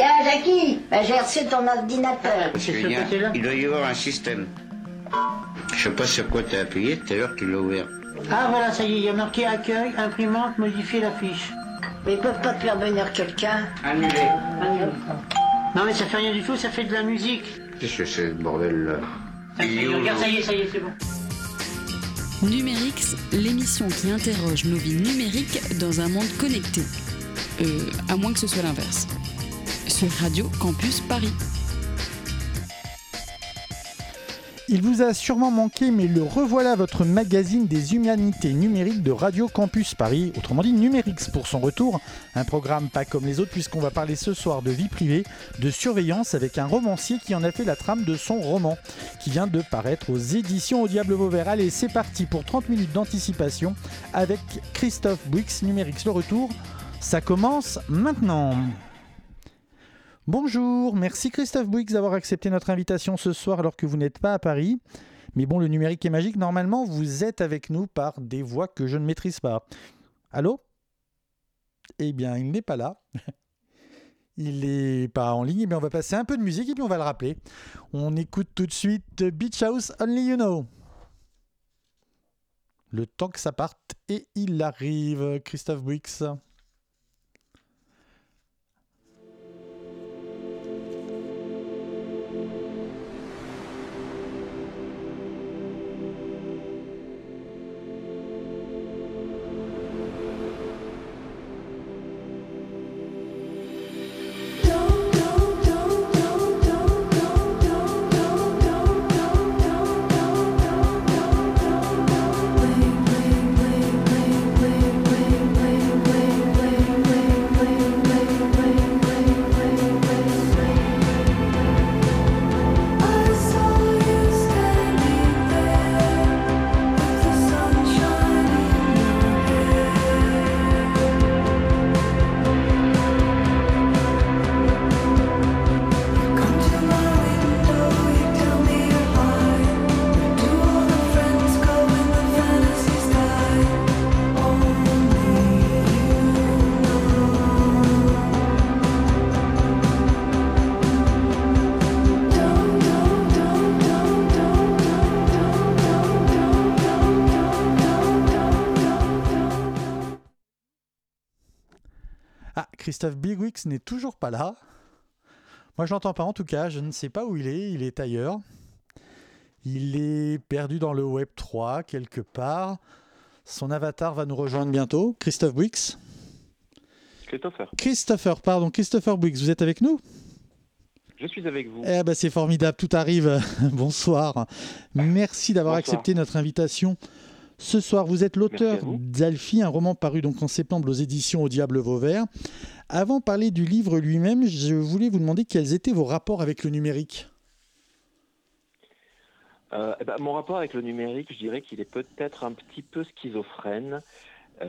Tiens, Jackie, ben, j'ai reçu ton ordinateur. Il doit y avoir un système. Je sais pas sur quoi tu as appuyé tout à l'heure qu'il l'a ouvert. Ah voilà, ça y est, il y a marqué accueil, imprimante, modifier la fiche. Mais ils peuvent pas te faire venir quelqu'un. Annulé. Non mais ça fait rien du tout, ça fait de la musique. Qu'est-ce que c'est ce bordel là Ça y est, regarde, ça y est, ça y est, c'est bon. Numérix, l'émission qui interroge nos vies numériques dans un monde connecté. Euh, à moins que ce soit l'inverse. Sur Radio Campus Paris. Il vous a sûrement manqué, mais le revoilà votre magazine des humanités numériques de Radio Campus Paris, autrement dit Numérix pour son retour. Un programme pas comme les autres, puisqu'on va parler ce soir de vie privée, de surveillance avec un romancier qui en a fait la trame de son roman, qui vient de paraître aux éditions Au Diable Vauvert. Allez, c'est parti pour 30 minutes d'anticipation avec Christophe Bouix, Numérix le retour. Ça commence maintenant. Bonjour, merci Christophe Bouix d'avoir accepté notre invitation ce soir alors que vous n'êtes pas à Paris. Mais bon, le numérique est magique. Normalement, vous êtes avec nous par des voix que je ne maîtrise pas. Allô? Eh bien, il n'est pas là. Il n'est pas en ligne. Mais on va passer un peu de musique et puis on va le rappeler. On écoute tout de suite Beach House Only You Know. Le temps que ça parte et il arrive, Christophe Bouix. Christophe Bigwix n'est toujours pas là. Moi, je l'entends pas en tout cas. Je ne sais pas où il est. Il est ailleurs. Il est perdu dans le Web 3 quelque part. Son avatar va nous rejoindre bientôt. Christophe Bouix. Christopher, Christopher, pardon, Christopher Bouix, vous êtes avec nous? Je suis avec vous. Eh ben, c'est formidable, tout arrive. Bonsoir. Merci d'avoir accepté notre invitation. Ce soir, vous êtes l'auteur d'Alfie, un roman paru donc en septembre aux éditions Au Diable Vauvert. Avant de parler du livre lui-même, je voulais vous demander quels étaient vos rapports avec le numérique. Euh, eh ben, mon rapport avec le numérique, je dirais qu'il est peut-être un petit peu schizophrène, euh,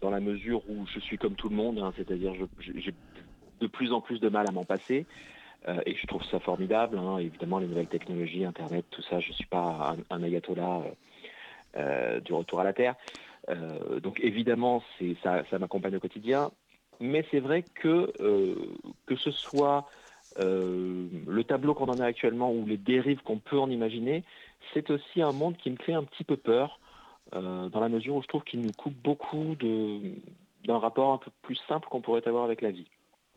dans la mesure où je suis comme tout le monde, hein, c'est-à-dire j'ai de plus en plus de mal à m'en passer. euh, et je trouve ça formidable, hein, évidemment les nouvelles technologies, Internet, tout ça, je ne suis pas un, un ayatollah euh, du retour à la Terre. Donc évidemment, ça m'accompagne au quotidien. Mais c'est vrai que, euh, que ce soit euh, le tableau qu'on en a actuellement ou les dérives qu'on peut en imaginer, c'est aussi un monde qui me fait un petit peu peur, euh, dans la mesure où je trouve qu'il nous coupe beaucoup de, d'un rapport un peu plus simple qu'on pourrait avoir avec la vie.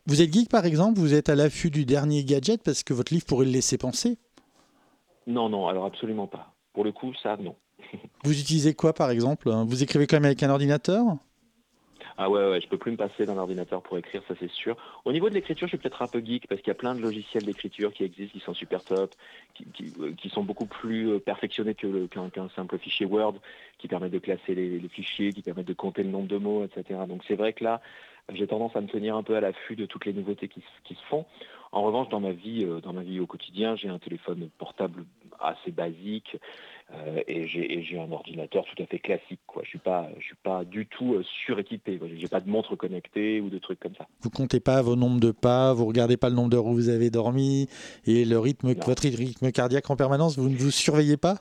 Vous êtes geek par exemple, vous êtes à l'affût du dernier gadget parce que votre livre pourrait le laisser penser? Non, non, alors absolument pas. Pour le coup, ça, non. Vous utilisez quoi par exemple? Vous écrivez quand même avec un ordinateur? Ah ouais, ouais, je peux plus me passer d'un ordinateur pour écrire, ça c'est sûr. Au niveau de l'écriture, je suis peut-être un peu geek parce qu'il y a plein de logiciels d'écriture qui existent, qui sont super top, qui, euh, sont beaucoup plus euh, perfectionnés que qu'un simple fichier Word, qui permettent de classer les, fichiers, qui permettent de compter le nombre de mots, etc. Donc c'est vrai que là, j'ai tendance à me tenir un peu à l'affût de toutes les nouveautés qui, se- qui se font. En revanche, dans ma vie, euh, dans ma vie au quotidien, j'ai un téléphone portable assez basique et j'ai et j'ai un ordinateur tout à fait classique. Quoi. Je suis pas, je suis pas du tout euh, suréquipé. quoi. J'ai pas de montre connectée ou de trucs comme ça. Vous comptez pas vos nombres de pas, vous regardez pas le nombre d'heures où vous avez dormi et le rythme, Non. votre rythme cardiaque en permanence, vous ne vous surveillez pas?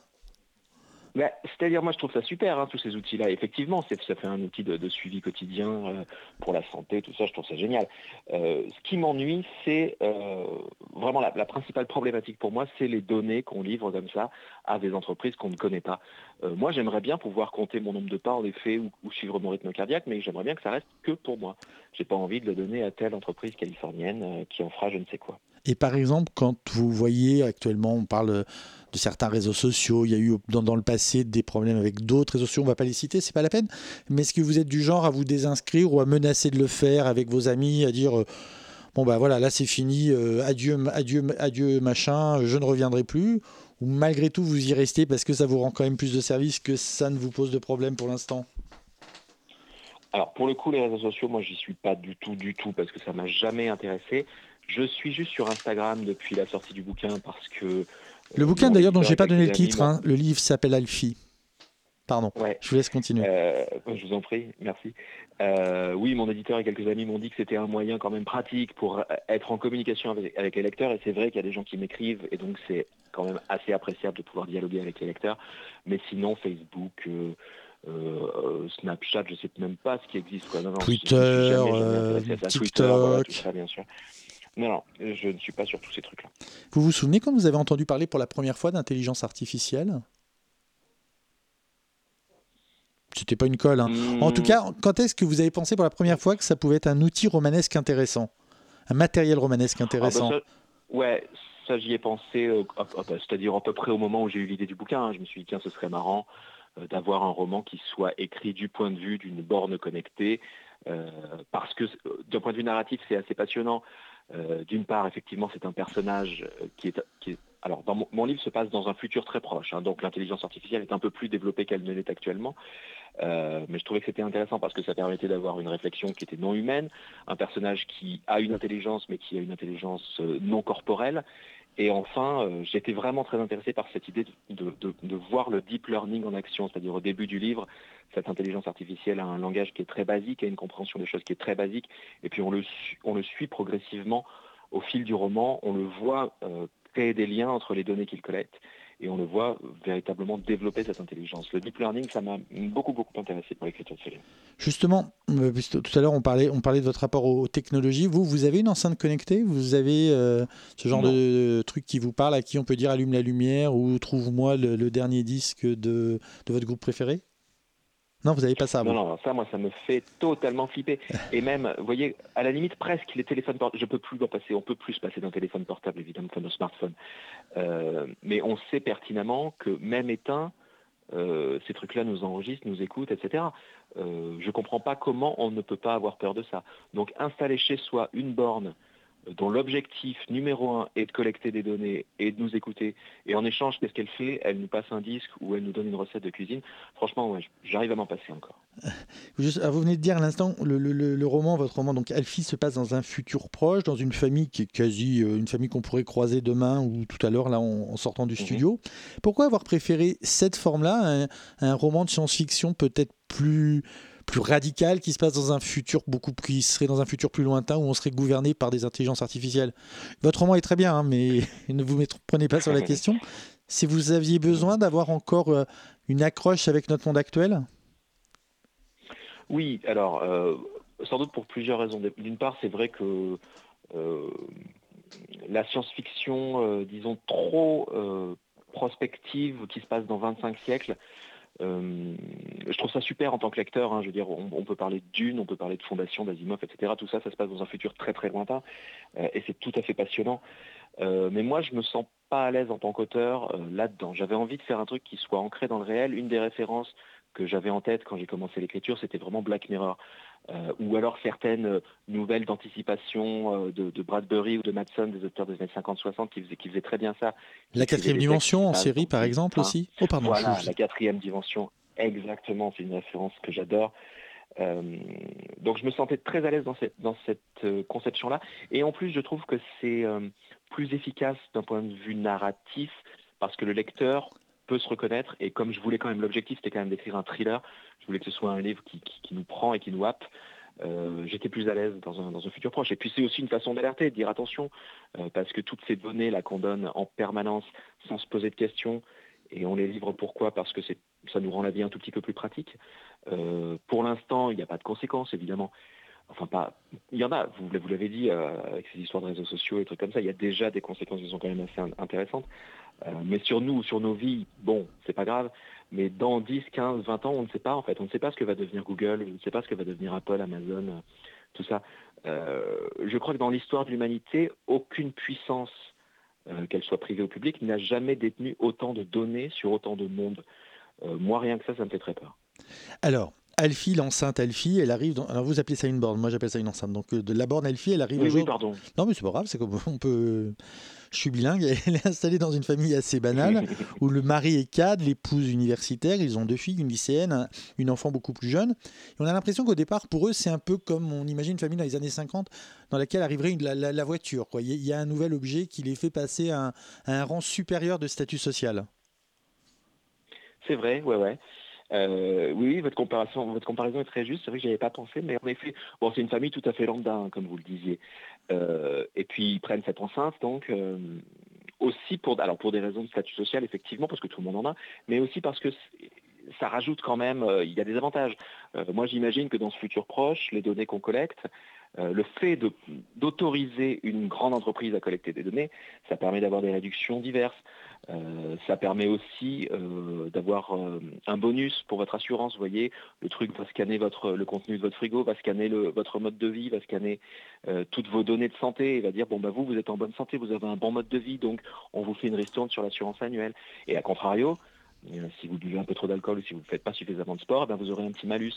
Bah, C'est-à-dire, moi, je trouve ça super, hein, tous ces outils-là. Effectivement, ça fait un outil de, suivi quotidien euh, pour la santé, tout ça, je trouve ça génial. Euh, ce qui m'ennuie, c'est euh, vraiment la, principale problématique pour moi, c'est les données qu'on livre comme ça à des entreprises qu'on ne connaît pas. Moi, j'aimerais bien pouvoir compter mon nombre de pas, en effet, ou, ou suivre mon rythme cardiaque, mais j'aimerais bien que ça reste que pour moi. J'ai pas envie de le donner à telle entreprise californienne qui en fera je ne sais quoi. Et par exemple, quand vous voyez actuellement, on parle de certains réseaux sociaux, il y a eu dans, le passé des problèmes avec d'autres réseaux sociaux, on ne va pas les citer, c'est pas la peine. Mais est-ce que vous êtes du genre à vous désinscrire ou à menacer de le faire avec vos amis, à dire euh, bon bah voilà, là c'est fini, euh, adieu, adieu, adieu machin, je ne reviendrai plus? Ou malgré tout vous y restez parce que ça vous rend quand même plus de service que ça ne vous pose de problème pour l'instant? Alors pour le coup, les réseaux sociaux, moi j'y suis pas du tout, du tout, parce que ça m'a jamais intéressé. Je suis juste sur Instagram depuis la sortie du bouquin parce que. Le bouquin d'ailleurs dont j'ai pas donné le titre, hein, le livre s'appelle Alfie. Pardon, Ouais. je vous laisse continuer. Euh, je vous en prie, merci. Euh, oui, mon éditeur et quelques amis m'ont dit que c'était un moyen quand même pratique pour euh, être en communication avec, avec les lecteurs. Et c'est vrai qu'il y a des gens qui m'écrivent et donc c'est quand même assez appréciable de pouvoir dialoguer avec les lecteurs. Mais sinon, Facebook, euh, euh, Snapchat, je sais même pas ce qui existe. Quoi. Non, non, je- je me suis Twitter, euh. TikTok. Twitter, voilà, tout ça, bien sûr. Non, non, je ne suis pas sur tous ces trucs-là. Vous vous souvenez quand vous avez entendu parler pour la première fois d'intelligence artificielle? C'était pas une colle. hein. En tout Hmm. cas, quand est-ce que vous avez pensé pour la première fois que ça pouvait être un outil romanesque intéressant? Un matériel romanesque Ah bah intéressant? ça- ouais, ça j'y ai pensé, euh, ah, ah bah, c'est-à-dire à peu près au moment où j'ai eu l'idée du bouquin. hein. Je me suis dit, tiens, ce serait marrant euh, d'avoir un roman qui soit écrit du point de vue d'une borne connectée, euh, parce que d'un point de vue narratif, c'est assez passionnant. Euh, D'une part, effectivement, c'est un personnage euh, qui est, alors, mon, livre se passe dans un futur très proche, hein, donc l'intelligence artificielle est un peu plus développée qu'elle ne l'est actuellement. Euh, mais je trouvais que c'était intéressant parce que ça permettait d'avoir une réflexion qui était non humaine, un personnage qui a une intelligence mais qui a une intelligence non corporelle. Et enfin, euh, j'étais vraiment très intéressé par cette idée de, voir le deep learning en action, c'est-à-dire au début du livre, cette intelligence artificielle a un langage qui est très basique, a une compréhension des choses qui est très basique, et puis on le, su- on le suit progressivement au fil du roman, on le voit euh, créer des liens entre les données qu'il collecte, et on le voit véritablement développer cette intelligence. Le deep learning, ça m'a beaucoup, beaucoup intéressé pour l'écriture de ce livre. Justement, euh, puisque tout à l'heure on parlait, on parlait de votre rapport aux technologies. Vous, vous avez une enceinte connectée? Vous avez euh, ce genre Non. de truc qui vous parle, à qui on peut dire allume la lumière ou trouve-moi le, le dernier disque de, de votre groupe préféré? Non, vous n'avez pas ça. Non, vous. non, ça, moi, ça me fait totalement flipper. Et même, vous voyez, à la limite, presque les téléphones portables, je peux plus m'en passer, on peut plus se passer d'un téléphone portable, évidemment, que d'un smartphone. Euh, mais on sait pertinemment que même éteint, euh, ces trucs-là nous enregistrent, nous écoutent, etc. Euh, je comprends pas comment on ne peut pas avoir peur de ça. Donc, installer chez soi une borne dont l'objectif numéro un est de collecter des données et de nous écouter. Et en échange, qu'est-ce qu'elle fait? Elle nous passe un disque ou elle nous donne une recette de cuisine. Franchement, ouais, j'arrive à m'en passer encore. Juste, ah, vous venez de dire à l'instant, le, le- le- le roman, votre roman, donc Alfie, se passe dans un futur proche, dans une famille qui est quasi euh, une famille qu'on pourrait croiser demain ou tout à l'heure, là, en, en sortant du Mhm. studio. Pourquoi avoir préféré cette forme-là à un, à un roman de science-fiction peut-être plus plus radical qui se passe dans un futur beaucoup plus, qui serait dans un futur plus lointain où on serait gouverné par des intelligences artificielles. Votre roman est très bien, hein, mais ne vous prenez pas sur la question. Si vous aviez besoin d'avoir encore euh, une accroche avec notre monde actuel, Oui, alors, euh, sans doute pour plusieurs raisons. D'une part, c'est vrai que euh, la science-fiction, euh, disons, trop prospective, qui se passe dans 25 siècles, euh, je trouve ça super en tant que lecteur. hein. je veux dire, on, peut parler de Dune, on peut parler de Fondation, d'Asimov, etc. Tout ça, ça se passe dans un futur très très lointain, euh, et c'est tout à fait passionnant. Euh, mais moi, je me sens pas à l'aise en tant qu'auteur là-dedans. J'avais envie de faire un truc qui soit ancré dans le réel. Une des références que j'avais en tête quand j'ai commencé l'écriture, c'était vraiment Black Mirror. Euh, ou alors certaines euh, nouvelles d'anticipation euh, de, de Bradbury ou de Madson, des auteurs des années 50-60, qui faisaient, qui faisaient très bien ça. La quatrième dimension en série, par exemple, aussi. Oh, pardon. voilà, la quatrième dimension, exactement, c'est une référence que j'adore. Euh, donc je me sentais très à l'aise dans cette, dans cette conception-là. Et en plus, je trouve que c'est euh, plus efficace d'un point de vue narratif, parce que le lecteur se reconnaître. Et comme je voulais quand même, l'objectif c'était quand même d'écrire un thriller, je voulais que ce soit un livre qui, qui- qui nous prend et qui nous happe. Euh, j'étais plus à l'aise dans un, dans un futur proche. Et puis c'est aussi une façon d'alerter, de dire attention, euh, parce que toutes ces données là qu'on donne en permanence sans se poser de questions, et on les livre pourquoi? Parce que c'est ça nous rend la vie un tout petit peu plus pratique. Euh, pour l'instant, il n'y a pas de conséquences, évidemment. Enfin, pas. Il y en a, vous, l'avez dit, euh, avec ces histoires de réseaux sociaux et trucs comme ça, il y a déjà des conséquences qui sont quand même assez intéressantes. Euh, mais sur nous, sur nos vies, bon, c'est pas grave. Mais dans 10, 15, 20 ans, on ne sait pas, en fait. On ne sait pas ce que va devenir Google, on ne sait pas ce que va devenir Apple, Amazon, tout ça. je crois que dans l'histoire de l'humanité, aucune puissance, qu'elle soit privée ou publique, n'a jamais détenu autant de données sur autant de monde. moi, rien que ça, ça me fait très peur. Alors, Alfie, l'enceinte Alfie, elle arrive. Dans... Alors vous appelez ça une borne, moi j'appelle ça une enceinte. Donc euh, de la borne Alfie, elle arrive. Oui, oui, pardon. Non, mais c'est pas grave, c'est comme on peut. Je suis bilingue. Elle est installée dans une famille assez banale où le mari est cadre, l'épouse universitaire. Ils ont deux filles, une lycéenne, une enfant beaucoup plus jeune. Et on a l'impression qu'au départ, pour eux, c'est un peu comme on imagine une famille dans les années 50 dans laquelle arriverait la, voiture. Quoi. Il y a un nouvel objet qui les fait passer à un, rang supérieur de statut social. C'est vrai, ouais, ouais. Euh, oui, votre comparaison, votre comparaison est très juste. C'est vrai que n'y avais pas pensé, mais en effet, bon, c'est une famille tout à fait lambda, hein, comme vous le disiez. Euh, et puis ils prennent cette enceinte, donc euh, aussi pour, alors pour des raisons de statut social, effectivement, parce que tout le monde en a, mais aussi parce que ça rajoute quand même, il y a des avantages. moi, j'imagine que dans ce futur proche, les données qu'on collecte, le fait d'autoriser une grande entreprise à collecter des données, ça permet d'avoir des réductions diverses. Euh, ça permet aussi euh, d'avoir euh, un bonus pour votre assurance. Vous voyez, le truc va scanner votre, le contenu de votre frigo, va scanner le, votre mode de vie, va scanner toutes vos données de santé et va dire bon bah vous vous êtes en bonne santé, vous avez un bon mode de vie, donc on vous fait une ristourne sur l'assurance annuelle. Et à contrario, si vous buvez un peu trop d'alcool ou si vous ne faites pas suffisamment de sport, ben vous aurez un petit malus.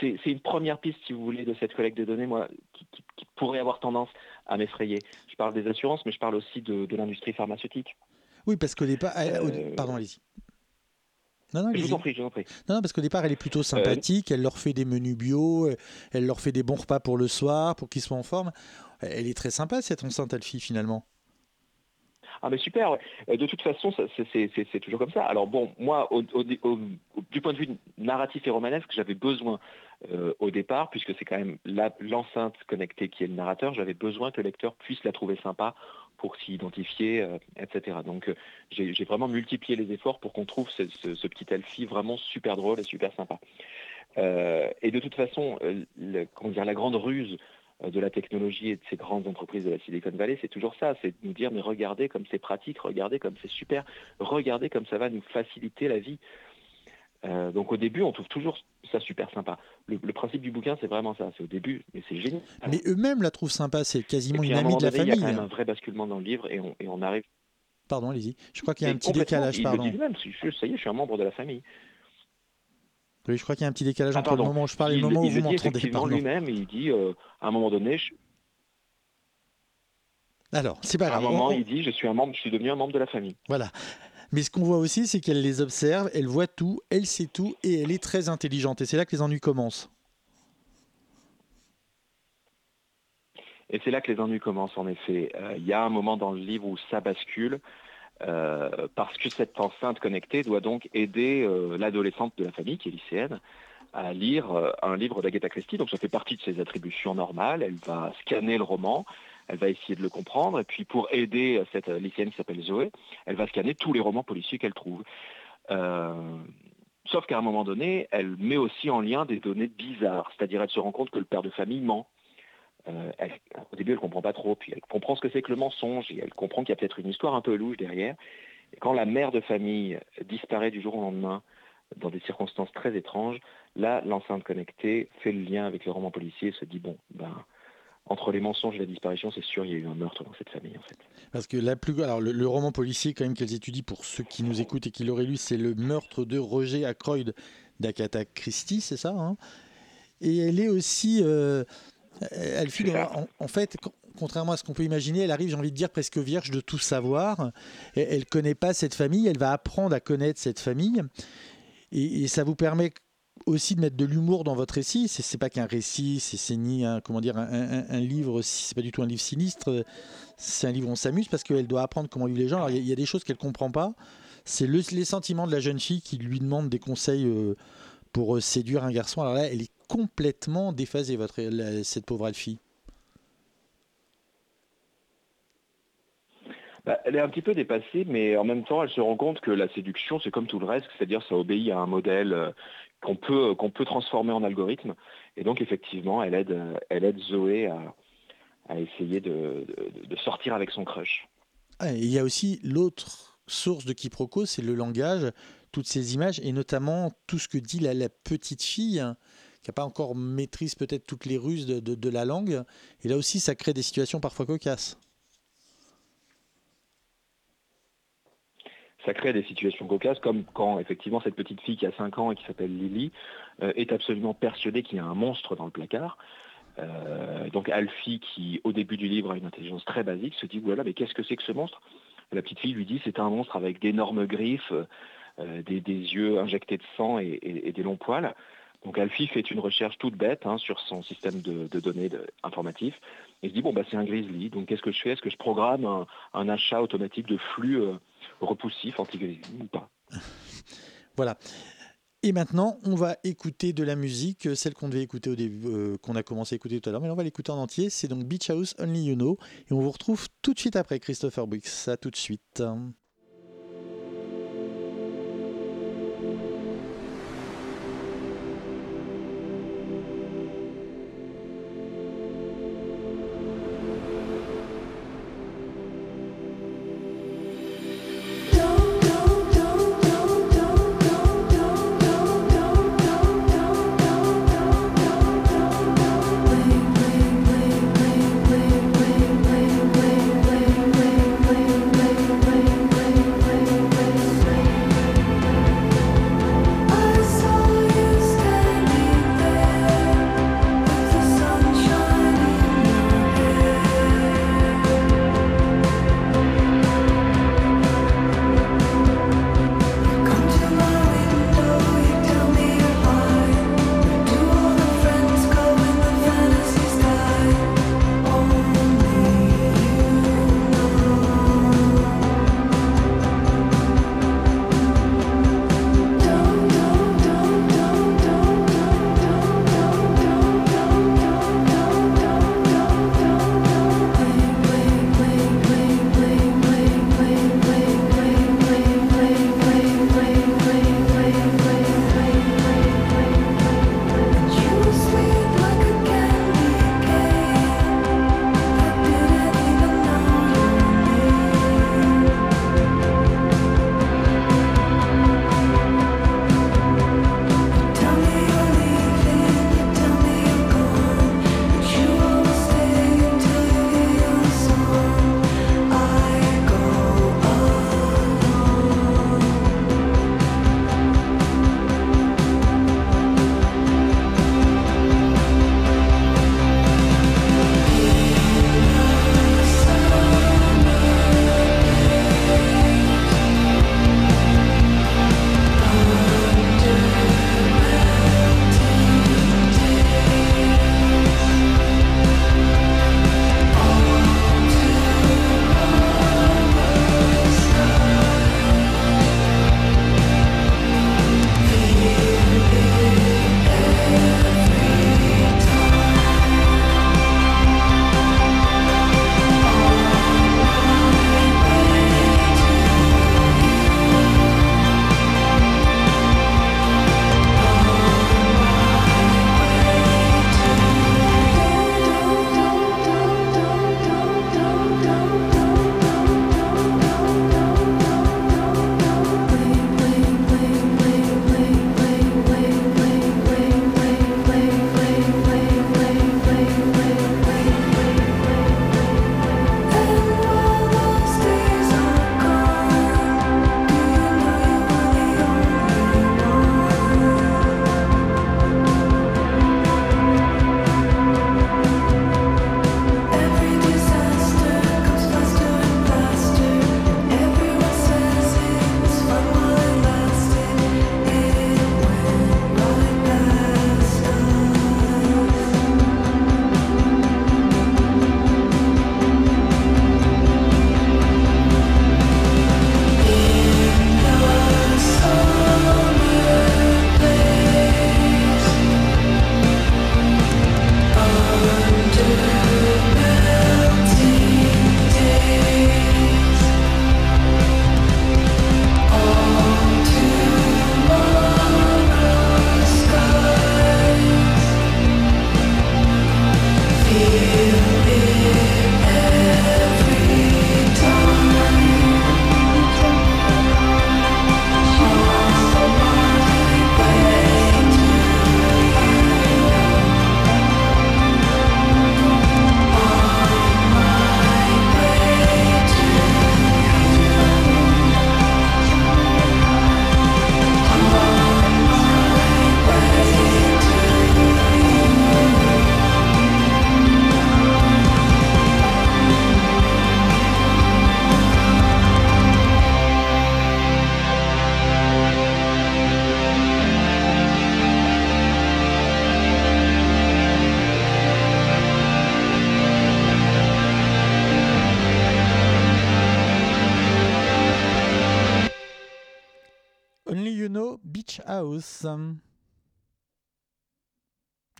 c'est une première piste, si vous voulez, de cette collecte de données, moi, qui pourrait avoir tendance à m'effrayer. Je parle des assurances, mais je parle aussi de, l'industrie pharmaceutique. Oui, parce qu'au départ... Euh, pardon, allez-y. Non, non, je vous en prie, je vous en prie. Non, parce qu'au départ, elle est plutôt sympathique. Elle leur fait des menus bio, elle leur fait des bons repas pour le soir, pour qu'ils soient en forme. Elle est très sympa, cette enceinte Alfie, finalement. Ah mais super, euh, de toute façon c'est toujours comme ça. Alors bon, moi du point de vue narratif et romanesque, j'avais besoin euh, au départ, puisque c'est quand même l'enceinte connectée qui est le narrateur, j'avais besoin que le lecteur puisse la trouver sympa pour s'y identifier, euh, etc. Donc j'ai vraiment multiplié les efforts pour qu'on trouve ce, petit Elfie vraiment super drôle et super sympa. et de toute façon, dire, la grande ruse euh, de la technologie et de ces grandes entreprises de la Silicon Valley, c'est toujours ça, c'est de nous dire mais regardez comme c'est pratique, regardez comme c'est super, regardez comme ça va nous faciliter la vie. Euh, donc au début, on trouve toujours ça super sympa. Le, principe du bouquin, c'est vraiment ça. C'est au début, mais c'est génial. Mais eux-mêmes la trouvent sympa. C'est quasiment une amie de la famille. Il y a quand même un vrai basculement dans le livre et on, arrive. Pardon, allez-y. Je crois qu'il y a un petit décalage. Pardon. Il le dit même. Ça y est, je suis un membre de la famille. Oui, je crois qu'il y a un petit décalage ah, entre le moment où je parle et le moment où vous m'entendez. lui-même, il dit euh, à un moment donné. Alors, c'est pas grave. À un moment, il dit je suis un membre, je suis devenu un membre de la famille. Voilà. Mais ce qu'on voit aussi, c'est qu'elle les observe, elle voit tout, elle sait tout et elle est très intelligente. Et c'est là que les ennuis commencent. Et c'est là que les ennuis commencent, en effet. Euh, il y a un moment dans le livre où ça bascule. Euh, parce que cette enceinte connectée doit donc aider euh, l'adolescente de la famille, qui est lycéenne, à lire un livre d'Agatha Christie. Donc ça fait partie de ses attributions normales. Elle va scanner le roman, elle va essayer de le comprendre, et puis pour aider cette lycéenne qui s'appelle Zoé, elle va scanner tous les romans policiers qu'elle trouve. sauf qu'à un moment donné, elle met aussi en lien des données bizarres, c'est-à-dire elle se rend compte que le père de famille ment, euh, au début, elle comprend pas trop, puis elle comprend ce que c'est que le mensonge, et elle comprend qu'il y a peut-être une histoire un peu louche derrière. Et quand la mère de famille disparaît du jour au lendemain, dans des circonstances très étranges, là, l'enceinte connectée fait le lien avec le roman policier et se dit, bon, ben, entre les mensonges et la disparition, c'est sûr, il y a eu un meurtre dans cette famille, en fait. Parce que la plus, alors le, roman policier, quand même, qu'elles étudient pour ceux qui nous écoutent et qui l'auraient lu, c'est le meurtre de Roger Ackroyd d'Akata Christie, c'est ça hein? Et elle est aussi, euh, elle en, en, fait, contrairement à ce qu'on peut imaginer, elle arrive, j'ai envie de dire, presque vierge de tout savoir. Elle ne connaît pas cette famille, elle va apprendre à connaître cette famille. Et, ça vous permet aussi de mettre de l'humour dans votre récit. C'est, pas qu'un récit, c'est, ni un, comment dire, un, livre, c'est pas du tout un livre sinistre. C'est un livre où on s'amuse parce qu'elle doit apprendre comment vivent les gens. Alors il y, a des choses qu'elle comprend pas. C'est les sentiments de la jeune fille qui lui demande des conseils euh, pour euh, séduire un garçon. Alors là, elle est complètement déphasé, votre, cette pauvre Alfie. Bah, elle est un petit peu dépassée, mais en même temps, elle se rend compte que la séduction, c'est comme tout le reste, c'est-à-dire ça obéit à un modèle euh, qu'on peut, qu'on peut transformer en algorithme. Et donc, effectivement, elle aide, euh, elle aide Zoé à, à essayer de, de- sortir avec son crush. Ah, il y a aussi l'autre source de quiproquo, c'est le langage, toutes ces images, et notamment tout ce que dit la, petite fille, hein, qui n'a pas encore maîtrise peut-être toutes les ruses de la langue. Et là aussi, ça crée des situations parfois cocasses. Ça crée des situations cocasses, comme quand effectivement cette petite fille qui a 5 ans et qui s'appelle Lily euh, est absolument persuadée qu'il y a un monstre dans le placard. Euh, donc Alfie, qui au début du livre a une intelligence très basique, se dit voilà, mais qu'est-ce que c'est que ce monstre? La petite fille lui dit c'est un monstre avec d'énormes griffes, euh, des, yeux injectés de sang et, des longs poils. Donc Alfie fait une recherche toute bête hein, sur son système de, données de- informatif et se dit bon bah c'est un grizzly. Donc qu'est-ce que je fais? Est-ce que je programme un, achat automatique de flux repoussif anti-grizzly ou pas Voilà. Et maintenant, on va écouter de la musique, euh, celle qu'on devait écouter au début, euh, qu'on a commencé à écouter tout à l'heure, mais on va l'écouter en entier. C'est donc Beach House Only You Know, et on vous retrouve tout de suite après Christopher Briggs. À tout de suite.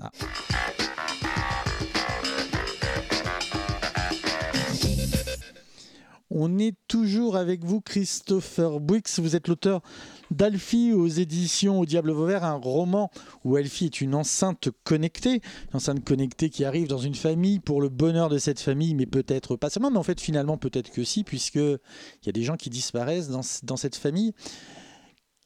Ah. On est toujours avec vous, Christopher Bouix. Vous êtes l'auteur d'Alfie aux éditions Au Diable Vauvert, un roman où Alfie est une enceinte connectée, une enceinte connectée qui arrive dans une famille pour le bonheur de cette famille, mais peut-être pas seulement, mais en fait finalement peut-être que si, puisqu'il y a des gens qui disparaissent dans cette famille.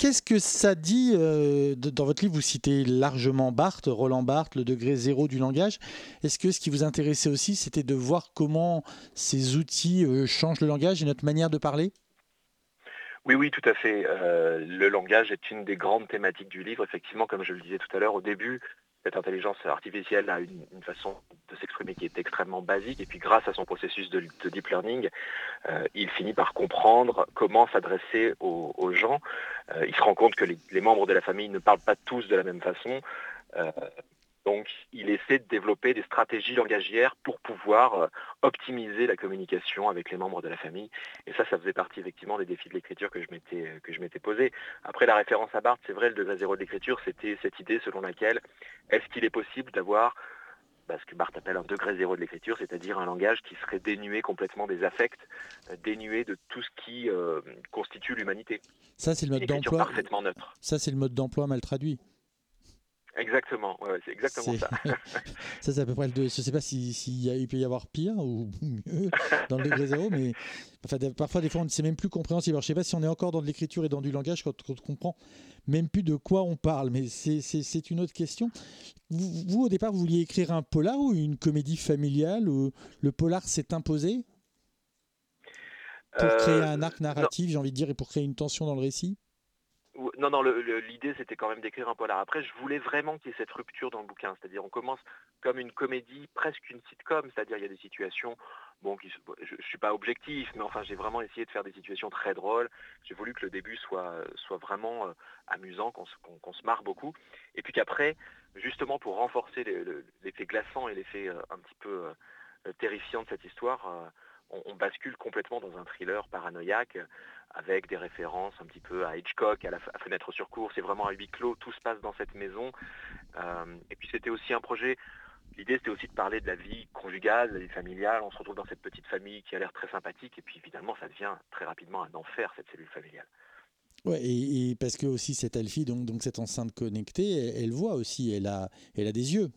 Qu'est-ce que ça dit euh, Dans votre livre, vous citez largement Barthes, Roland Barthes, le degré zéro du langage. Est-ce que ce qui vous intéressait aussi, c'était de voir comment ces outils euh, changent le langage et notre manière de parler? Oui, oui, tout à fait. Euh, le langage est une des grandes thématiques du livre. Effectivement, comme je le disais tout à l'heure, au début, cette intelligence artificielle a une, façon de s'exprimer qui est extrêmement basique. Et puis grâce à son processus de, deep learning, euh, il finit par comprendre comment s'adresser aux, gens. Euh, il se rend compte que les, membres de la famille ne parlent pas tous de la même façon. Euh, donc, il essaie de développer des stratégies langagières pour pouvoir euh, optimiser la communication avec les membres de la famille. Et ça, ça faisait partie effectivement des défis de l'écriture que je m'étais euh, que je m'étais posé. Après, la référence à Barthes, c'est vrai, le degré zéro de l'écriture, c'était cette idée selon laquelle est-ce qu'il est possible d'avoir bah, ce que Barthes appelle un degré zéro de l'écriture, c'est-à-dire un langage qui serait dénué complètement des affects, euh, dénué de tout ce qui constitue l'humanité. Ça, c'est le mode d'emploi. Parfaitement neutre. Ça, c'est le mode d'emploi mal traduit. Exactement, c'est exactement ça. ça, c'est à peu près le. Je ne sais pas s'il si, il peut y avoir pire ou mieux dans le degré zéro, mais enfin, parfois, des fois, c'est même plus compréhensible. Alors, je ne sais pas si on est encore dans de l'écriture et dans du langage quand, on comprend même plus de quoi on parle, mais c'est une autre question. Vous, au départ, vous vouliez écrire un polar ou une comédie familiale où le polar s'est imposé? Pour créer euh, un arc narratif, j'ai envie de dire, et pour créer une tension dans le récit? Non, non, l'idée c'était quand même d'écrire un polar. Après, je voulais vraiment qu'il y ait cette rupture dans le bouquin. C'est-à-dire, on commence comme une comédie, presque une sitcom. C'est-à-dire, il y a des situations, bon, je ne suis pas objectif, mais enfin, j'ai vraiment essayé de faire des situations très drôles. J'ai voulu que le début soit, soit vraiment euh, amusant, qu'on se marre beaucoup. Et puis qu'après, justement, pour renforcer l'effet glaçant et l'effet euh, un petit peu euh, terrifiant de cette histoire, on, bascule complètement dans un thriller paranoïaque avec des références un petit peu à Hitchcock, à la fenêtre sur cours. C'est vraiment à huis clos, tout se passe dans cette maison. Euh, et puis c'était aussi un projet, l'idée c'était aussi de parler de la vie conjugale, de la vie familiale. On se retrouve dans cette petite famille qui a l'air très sympathique et puis évidemment ça devient très rapidement un enfer cette cellule familiale. Ouais, et, parce que aussi cette Alfie, donc, donc cette enceinte connectée, elle, voit aussi, elle a, elle a des yeux.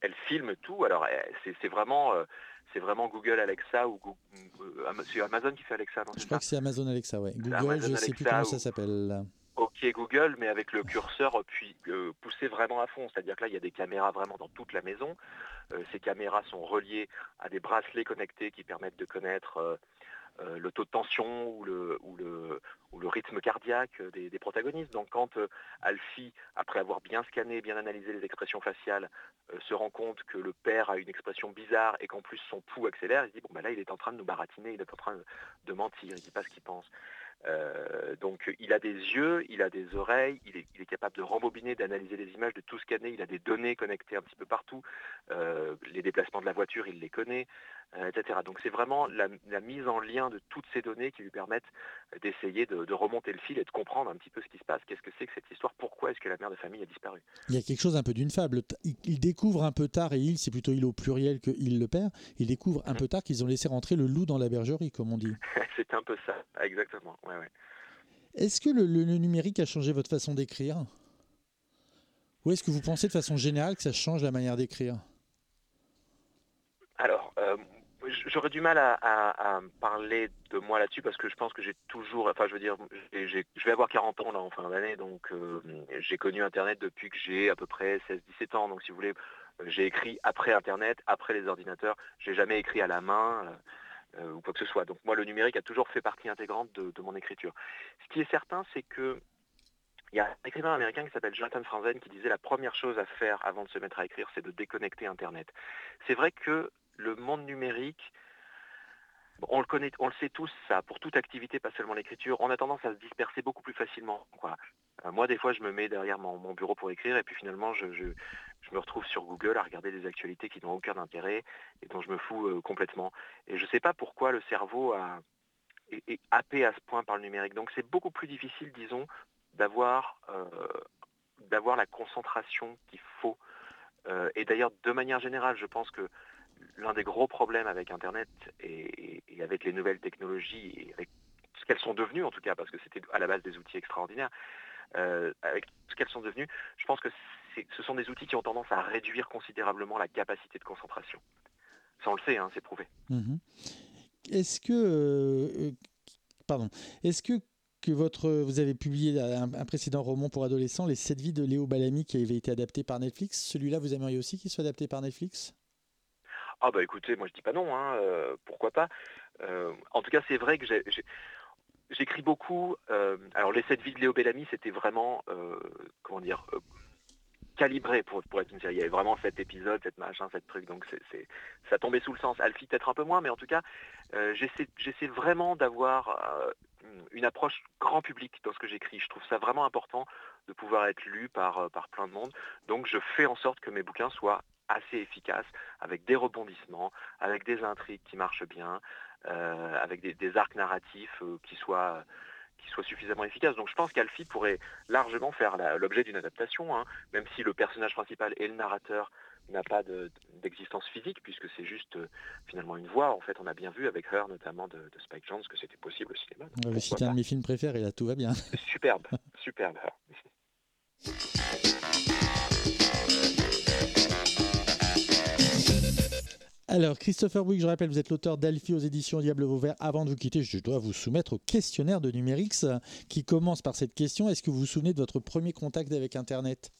Elle, filme tout. Alors c'est vraiment, euh, c'est vraiment Google Alexa ou euh, c'est Amazon qui fait Alexa. Non, je crois que c'est Amazon Alexa, ouais. Google, je ne sais plus comment ça s'appelle. Ok Google, mais avec le curseur puis euh, poussé vraiment à fond. C'est-à-dire que là, il y a des caméras vraiment dans toute la maison. Euh, ces caméras sont reliées à des bracelets connectés qui permettent de connaître euh, le taux de tension ou le, rythme cardiaque des, protagonistes. Donc quand euh, Alfie, après avoir bien scanné, bien analysé les expressions faciales, euh, se rend compte que le père a une expression bizarre et qu'en plus son pouls accélère, il dit bon ben là il est en train de nous baratiner, il est en train de mentir, il ne dit pas ce qu'il pense. Donc il a des yeux, il a des oreilles, il est, capable de rembobiner, d'analyser les images, de tout scanner, il a des données connectées un petit peu partout, les déplacements de la voiture, il les connaît, etc. Donc c'est vraiment la, mise en lien de toutes ces données qui lui permettent d'essayer de, remonter le fil et de comprendre un petit peu ce qui se passe, qu'est-ce que c'est que cette histoire, pourquoi est-ce que la mère de famille a disparu? Il y a quelque chose un peu d'une fable. Il, découvre un peu tard, et il, c'est plutôt il au pluriel que il le père, il découvre un mmh. peu tard qu'ils ont laissé rentrer le loup dans la bergerie, comme on dit. c'est un peu ça, exactement. Est-ce que le, numérique a changé votre façon d'écrire? Ou est-ce que vous pensez de façon générale que ça change la manière d'écrire Alors, euh, j'aurais du mal à, parler de moi là-dessus parce que je pense que j'ai toujours, enfin je veux dire, je vais avoir 40 ans là en fin d'année, donc euh, j'ai connu Internet depuis que j'ai à peu près 16-17 ans. Donc si vous voulez, j'ai écrit après Internet, après les ordinateurs. J'ai jamais écrit à la main. Euh, euh, ou quoi que ce soit. Donc moi, le numérique a toujours fait partie intégrante de, mon écriture. Ce qui est certain, c'est que il y a un écrivain américain qui s'appelle Jonathan Franzen qui disait la première chose à faire avant de se mettre à écrire, c'est de déconnecter Internet. C'est vrai que le monde numérique, on le connaît, on le sait tous, ça, pour toute activité, pas seulement l'écriture, on a tendance à se disperser beaucoup plus facilement. Euh, moi, des fois, je me mets derrière mon, bureau pour écrire, et puis finalement, je, me retrouve sur Google à regarder des actualités qui n'ont aucun intérêt et dont je me fous euh, complètement. Et je ne sais pas pourquoi le cerveau est, happé à ce point par le numérique. Donc c'est beaucoup plus difficile, disons, d'avoir euh, la concentration qu'il faut. Et d'ailleurs, de manière générale, je pense que l'un des gros problèmes avec Internet et, avec les nouvelles technologies, et ce qu'elles sont devenues en tout cas, parce que c'était à la base des outils extraordinaires, euh, avec ce qu'elles sont devenues, je pense que ce sont des outils qui ont tendance à réduire considérablement la capacité de concentration. Ça, on le sait, hein, c'est prouvé. Mhm. Est-ce que, euh, pardon, est-ce que que votre, vous avez publié un, précédent roman pour adolescents, Les 7 vies de Léo Ballamy, qui avait été adapté par Netflix? Celui-là, vous aimeriez aussi qu'il soit adapté par Netflix? Ah bah écoutez, moi je dis pas non, hein, euh, pourquoi pas. en tout cas, c'est vrai que j'écris beaucoup. Euh, alors les sept vies de Léo Bellamy, c'était vraiment, euh, comment dire, euh, calibré pour, être une série. Il y avait vraiment cet épisode, cette machin, cette truc. Donc c'est, ça tombait sous le sens. Alfie peut-être un peu moins, mais en tout cas, j'essaie, j'essaie vraiment d'avoir une approche grand public dans ce que j'écris. Je trouve ça vraiment important de pouvoir être lu par, par plein de monde. Donc je fais en sorte que mes bouquins soient assez efficaces, avec des rebondissements, avec des intrigues qui marchent bien, euh, avec des, arcs narratifs euh, qui soient qui soient suffisamment efficaces. Donc je pense qu'Alfie pourrait largement faire l'objet d'une adaptation, hein, même si le personnage principal et le narrateur n'a pas d'existence physique, puisque c'est juste euh, finalement une voix. En fait, on a bien vu avec Her, notamment de, Spike Jones, que c'était possible au cinéma. C'est un de mes films préférés, là, tout va bien. Superbe, superbe, Her. Alors, Christopher Bouygues, je rappelle, vous êtes l'auteur d'Alfie aux éditions Diable Vauvert. Avant de vous quitter, je dois vous soumettre au questionnaire de Numérix qui commence par cette question. Est-ce que vous vous souvenez de votre premier contact avec Internet?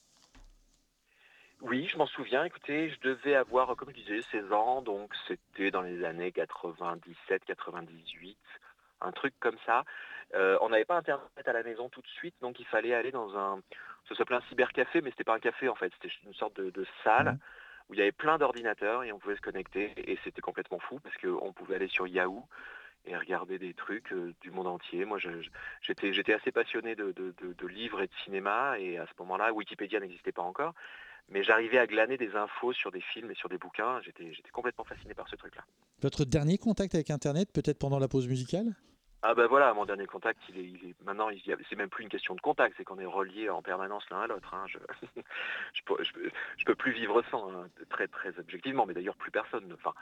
Oui, je m'en souviens. Écoutez, je devais avoir, comme je disais, 16 ans, donc c'était dans les années 97, 98, un truc comme ça. Euh, on n'avait pas Internet à la maison tout de suite, donc il fallait aller dans un, ça s'appelait un cybercafé, mais c'était pas un café en fait, c'était une sorte de, salle. Mmh où il y avait plein d'ordinateurs et on pouvait se connecter et c'était complètement fou parce qu'on pouvait aller sur Yahoo et regarder des trucs euh, du monde entier. Moi, j'étais assez passionné de, livres et de cinéma et à ce moment-là, Wikipédia n'existait pas encore, mais j'arrivais à glaner des infos sur des films et sur des bouquins. J'étais complètement fasciné par ce truc-là. Votre dernier contact avec Internet, peut-être pendant la pause musicale? Ah ben voilà, mon dernier contact, il est, il est maintenant, c'est même plus une question de contact, c'est qu'on est reliés en permanence l'un à l'autre. Hein. Je, je, peux, peux plus vivre sans, hein, très très objectivement, mais d'ailleurs plus personne, enfin,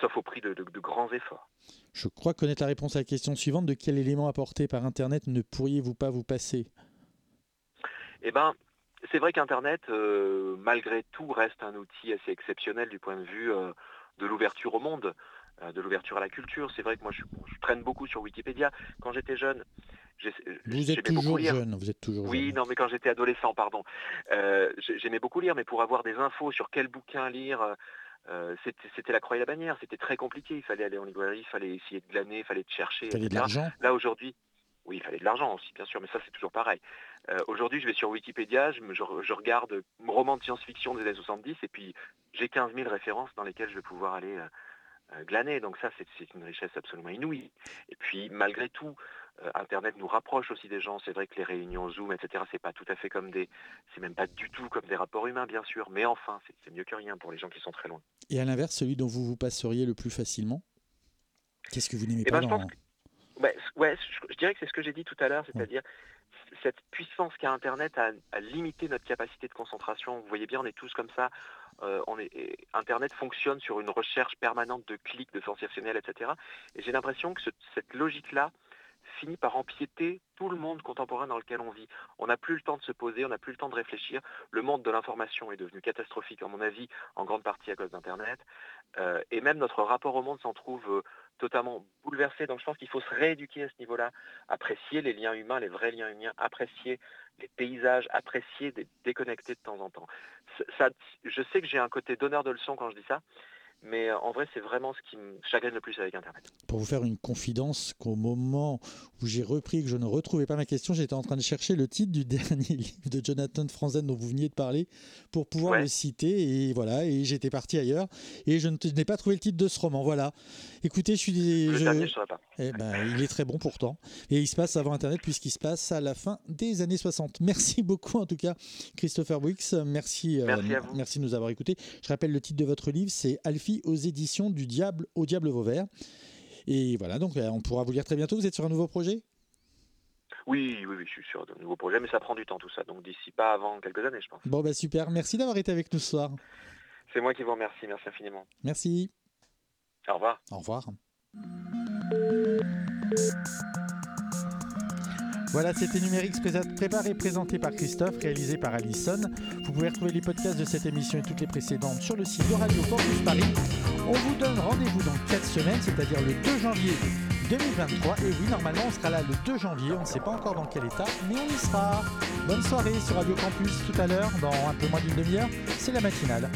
sauf au prix de, grands efforts. Je crois connaître la réponse à la question suivante. De quel élément apporté par Internet ne pourriez-vous pas vous passer? Eh ben, c'est vrai qu'Internet, euh, malgré tout, reste un outil assez exceptionnel du point de vue euh, de l'ouverture au monde. Euh, de l'ouverture à la culture. C'est vrai que moi, je, traîne beaucoup sur Wikipédia. Quand j'étais jeune, vous êtes toujours jeune, vous êtes toujours Oui, non, mais quand j'étais adolescent, pardon, euh, j'aimais beaucoup lire, mais pour avoir des infos sur quel bouquin lire, euh, c'était la croix et la bannière. C'était très compliqué. Il fallait aller en librairie, il fallait essayer de glaner, il fallait chercher. Il fallait de l'argent. Là aujourd'hui, oui, il fallait de l'argent aussi, bien sûr, mais ça c'est toujours pareil. Aujourd'hui, je vais sur Wikipédia, je, je, regarde roman de science-fiction des années 70, et puis j'ai 15 000 références dans lesquelles je vais pouvoir aller euh, glaner. Donc ça, c'est une richesse absolument inouïe. Et puis, malgré tout, euh, Internet nous rapproche aussi des gens. C'est vrai que les réunions Zoom, etc., c'est pas tout à fait comme des, c'est même pas du tout comme des rapports humains, bien sûr. Mais enfin, c'est mieux que rien pour les gens qui sont très loin. Et à l'inverse, celui dont vous vous passeriez le plus facilement Qu'est-ce que vous n'aimez eh pas ben, dans... ouais, je, dirais que c'est ce que j'ai dit tout à l'heure, c'est-à-dire cette puissance qu'a Internet à, à, limiter notre capacité de concentration. Vous voyez bien, on est tous comme ça. Euh, Internet fonctionne sur une recherche permanente de clics, de sensationnels, etc. Et j'ai l'impression que cette logique-là finit par empiéter tout le monde contemporain dans lequel on vit. On n'a plus le temps de se poser, on n'a plus le temps de réfléchir. Le monde de l'information est devenu catastrophique, à mon avis, en grande partie à cause d'Internet. Euh, et même notre rapport au monde s'en trouve euh, totalement bouleversé. Donc je pense qu'il faut se rééduquer à ce niveau-là, apprécier les liens humains, les vrais liens humains, apprécier les paysages, apprécier, déconnecter de temps en temps. Je sais que j'ai un côté donneur de leçons quand je dis ça, mais euh, en vrai, c'est vraiment ce qui me chagrine le plus avec Internet. Pour vous faire une confidence, qu'au moment où j'ai repris et que je ne retrouvais pas ma question, j'étais en train de chercher le titre du dernier livre de Jonathan Franzen dont vous veniez de parler pour pouvoir le citer. Et voilà, et j'étais parti ailleurs. Et je n'ai pas trouvé le titre de ce roman. Voilà. Écoutez, je suis. Le dernier, je pas. Eh ben, il est très bon pourtant. Et il se passe avant Internet puisqu'il se passe à la fin des années 60. Merci beaucoup en tout cas, Christopher Wicks. Merci, euh, merci, à vous. merci de nous avoir écoutés. Je rappelle le titre de votre livre, c'est Alfie aux éditions du Diable au Diable Vauvert. Et voilà, donc euh, on pourra vous lire très bientôt. Vous êtes sur un nouveau projet? Oui, oui, oui, je suis sur de nouveaux projets, mais ça prend du temps tout ça. Donc d'ici pas avant quelques années, je pense. Bon, bah super. Merci d'avoir été avec nous ce soir. C'est moi qui vous remercie. Merci infiniment. Merci. Au revoir. Au revoir. Voilà, c'était Numérix pré- préparé présenté par Christophe, réalisé par Alison. Vous pouvez retrouver les podcasts de cette émission et toutes les précédentes sur le site de Radio Campus Paris. On vous donne rendez-vous dans 4 semaines, c'est-à-dire le 2 janvier 2023. Et oui, normalement, on sera là le 2 janvier. On ne sait pas encore dans quel état, mais on y sera. Bonne soirée sur Radio Campus tout à l'heure, dans un peu moins d'une demi-heure. C'est la matinale.